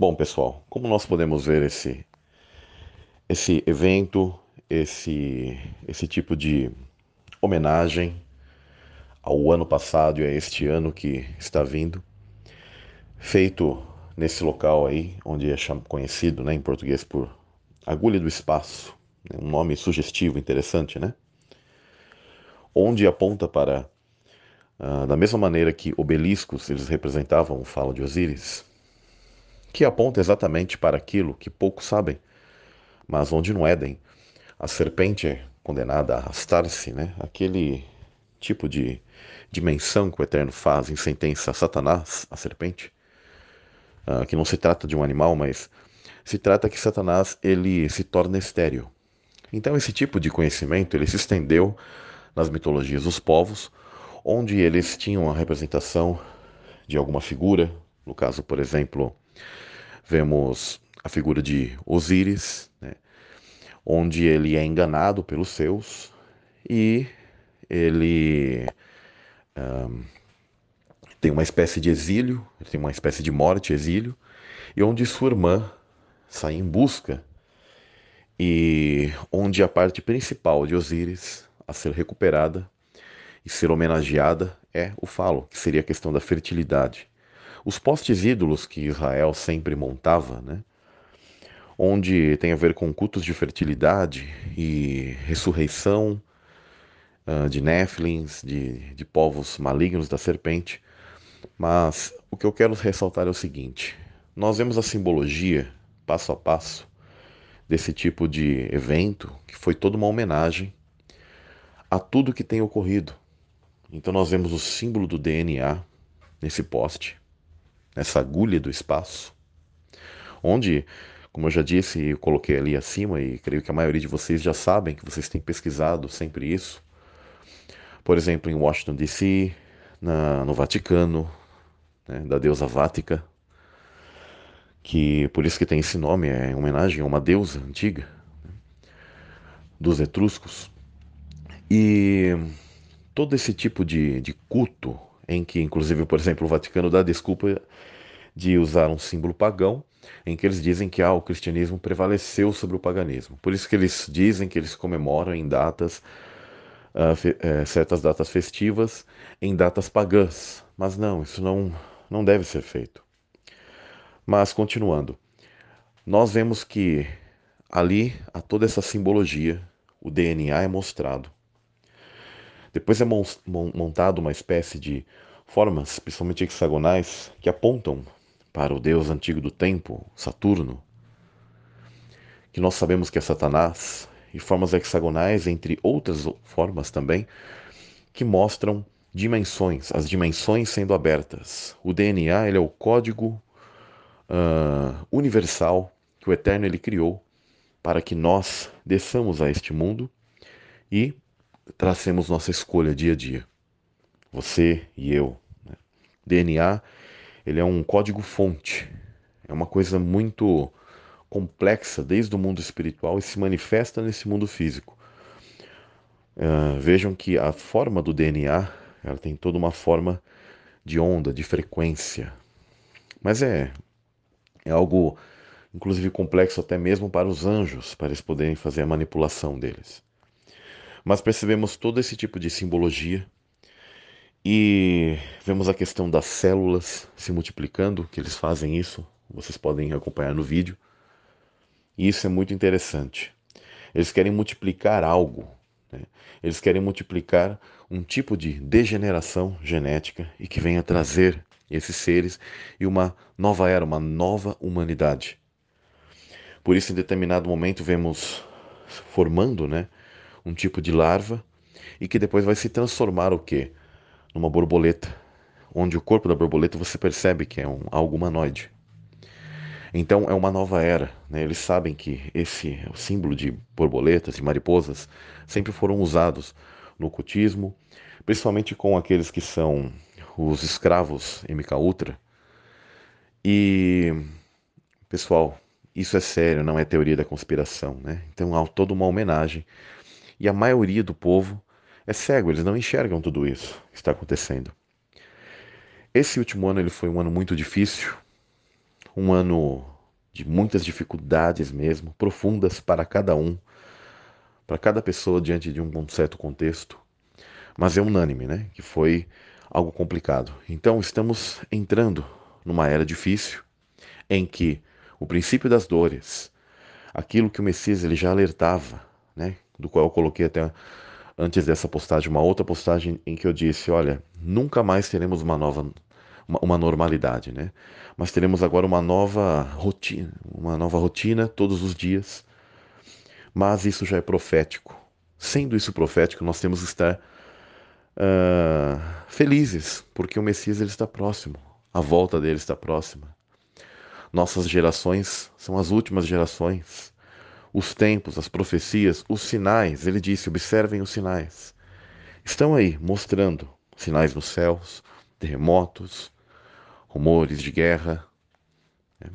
Bom, pessoal, como nós podemos ver esse esse evento, esse esse tipo de homenagem ao ano passado e a este ano que está vindo, feito nesse local aí, onde é conhecido né, em português por Agulha do Espaço, né, um nome sugestivo, interessante, né? Onde aponta para, uh, da mesma maneira que obeliscos eles representavam o falo de Osíris, que aponta exatamente para aquilo que poucos sabem, mas onde no Éden a serpente é condenada a arrastar-se, né? Aquele tipo de dimensão que o Eterno faz em sentença a Satanás, a serpente, uh, que não se trata de um animal, mas se trata que Satanás ele se torna estéril. Então esse tipo de conhecimento ele se estendeu nas mitologias dos povos, onde eles tinham a representação de alguma figura, no caso, por exemplo, vemos a figura de Osíris, né, onde ele é enganado pelos seus e ele um, tem uma espécie de exílio, tem uma espécie de morte, exílio, e onde sua irmã sai em busca e onde a parte principal de Osíris a ser recuperada e ser homenageada é o falo, que seria a questão da fertilidade. Os postes ídolos que Israel sempre montava, né, onde tem a ver com cultos de fertilidade e ressurreição uh, de Néfilins, de, de povos malignos da serpente. Mas o que eu quero ressaltar é o seguinte: nós vemos a simbologia, passo a passo, desse tipo de evento, que foi toda uma homenagem a tudo que tem ocorrido. Então nós vemos o símbolo do DNA nesse poste, nessa agulha do espaço, onde, como eu já disse, eu coloquei ali acima e creio que a maioria de vocês já sabem que vocês têm pesquisado sempre isso. Por exemplo, em Washington DC, na, no Vaticano, né, da deusa Vática, que por isso que tem esse nome, é em homenagem a uma deusa antiga né, dos etruscos. E todo esse tipo de, de culto, em que, inclusive, por exemplo, o Vaticano dá desculpa de usar um símbolo pagão, em que eles dizem que ah, o cristianismo prevaleceu sobre o paganismo. Por isso que eles dizem que eles comemoram em datas, uh, fe, uh, certas datas festivas, em datas pagãs. Mas não, isso não, não deve ser feito. Mas, continuando, nós vemos que ali há toda essa simbologia, o DNA é mostrado depois é montado uma espécie de formas, principalmente hexagonais, que apontam para o deus antigo do tempo, Saturno, que nós sabemos que é Satanás, e formas hexagonais, entre outras formas também, que mostram dimensões, as dimensões sendo abertas. O DNA ele é o código uh, universal que o Eterno ele criou para que nós desçamos a este mundo e tracemos nossa escolha dia a dia. Você e eu. Né? DNA, ele é um código-fonte. É uma coisa muito complexa desde o mundo espiritual e se manifesta nesse mundo físico. Uh, vejam que a forma do DNA ela tem toda uma forma de onda, de frequência. Mas é, é algo, inclusive, complexo até mesmo para os anjos, para eles poderem fazer a manipulação deles. Mas percebemos todo esse tipo de simbologia e vemos a questão das células se multiplicando, que eles fazem isso, vocês podem acompanhar no vídeo. E isso é muito interessante. Eles querem multiplicar algo, né? eles querem multiplicar um tipo de degeneração genética e que venha trazer esses seres e uma nova era, uma nova humanidade. Por isso, em determinado momento, vemos formando né, um tipo de larva e que depois vai se transformar o quê? Numa borboleta, onde o corpo da borboleta você percebe que é um, algo humanoide. Então é uma nova era. Né? Eles sabem que esse o símbolo de borboletas e mariposas sempre foram usados no ocultismo, principalmente com aqueles que são os escravos MK Ultra. E pessoal, isso é sério, não é teoria da conspiração, né? Então há toda uma homenagem e a maioria do povo é cego, eles não enxergam tudo isso que está acontecendo. Esse último ano ele foi um ano muito difícil. um ano de muitas dificuldades mesmo, profundas para cada um, para cada pessoa diante de um certo contexto, mas é unânime, né? Que foi algo complicado. Então estamos entrando numa era difícil em que o princípio das dores, aquilo que o Messias ele já alertava, né? Do qual eu coloquei até antes dessa postagem uma outra postagem em que eu disse, olha, nunca mais teremos uma nova uma, uma normalidade, né? Mas teremos agora uma nova rotina, uma nova rotina todos os dias. Mas isso já é profético. Sendo isso profético, nós temos que estar uh, felizes, porque o Messias ele está próximo, a volta dele está próxima. Nossas gerações são as últimas gerações. Os tempos, as profecias, os sinais, ele disse: observem os sinais. Estão aí mostrando sinais nos céus, terremotos, rumores de guerra, né?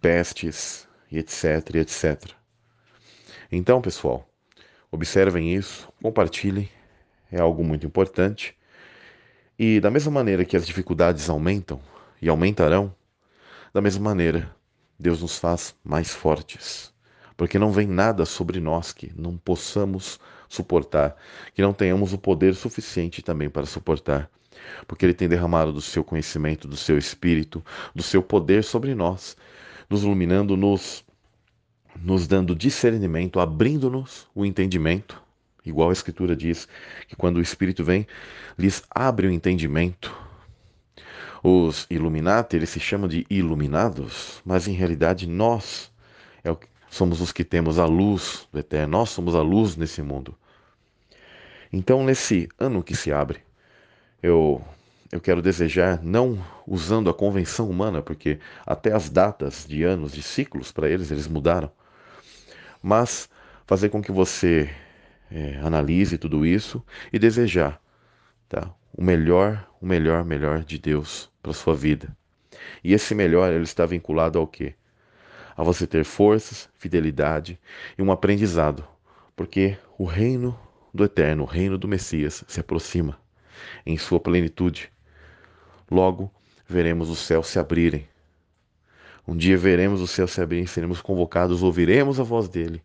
pestes e etc, e etc. Então, pessoal, observem isso, compartilhem, é algo muito importante. E da mesma maneira que as dificuldades aumentam e aumentarão, da mesma maneira, Deus nos faz mais fortes. Porque não vem nada sobre nós que não possamos suportar, que não tenhamos o poder suficiente também para suportar porque Ele tem derramado do seu conhecimento, do seu espírito, do seu poder sobre nós, nos iluminando, nos, nos dando discernimento, abrindo-nos o entendimento. Igual a Escritura diz que quando o Espírito vem, lhes abre o entendimento. Os Illuminati, eles se chamam de iluminados, mas em realidade nós é somos os que temos a luz do eterno, nós somos a luz nesse mundo. Então, nesse ano que se abre, eu, eu quero desejar, não usando a convenção humana, porque até as datas de anos, de ciclos para eles, eles mudaram, mas fazer com que você é, analise tudo isso e desejar tá? o melhor, o melhor, melhor de Deus para sua vida. E esse melhor ele está vinculado ao quê? A você ter forças, fidelidade e um aprendizado, porque o reino do eterno, o reino do Messias se aproxima em sua plenitude. Logo veremos os céus se abrirem. Um dia veremos os céus se abrirem, seremos convocados, ouviremos a voz dele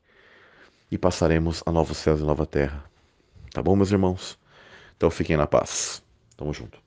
e passaremos a novos céus e nova terra. Tá bom, meus irmãos? Então fiquem na paz. Tamo junto.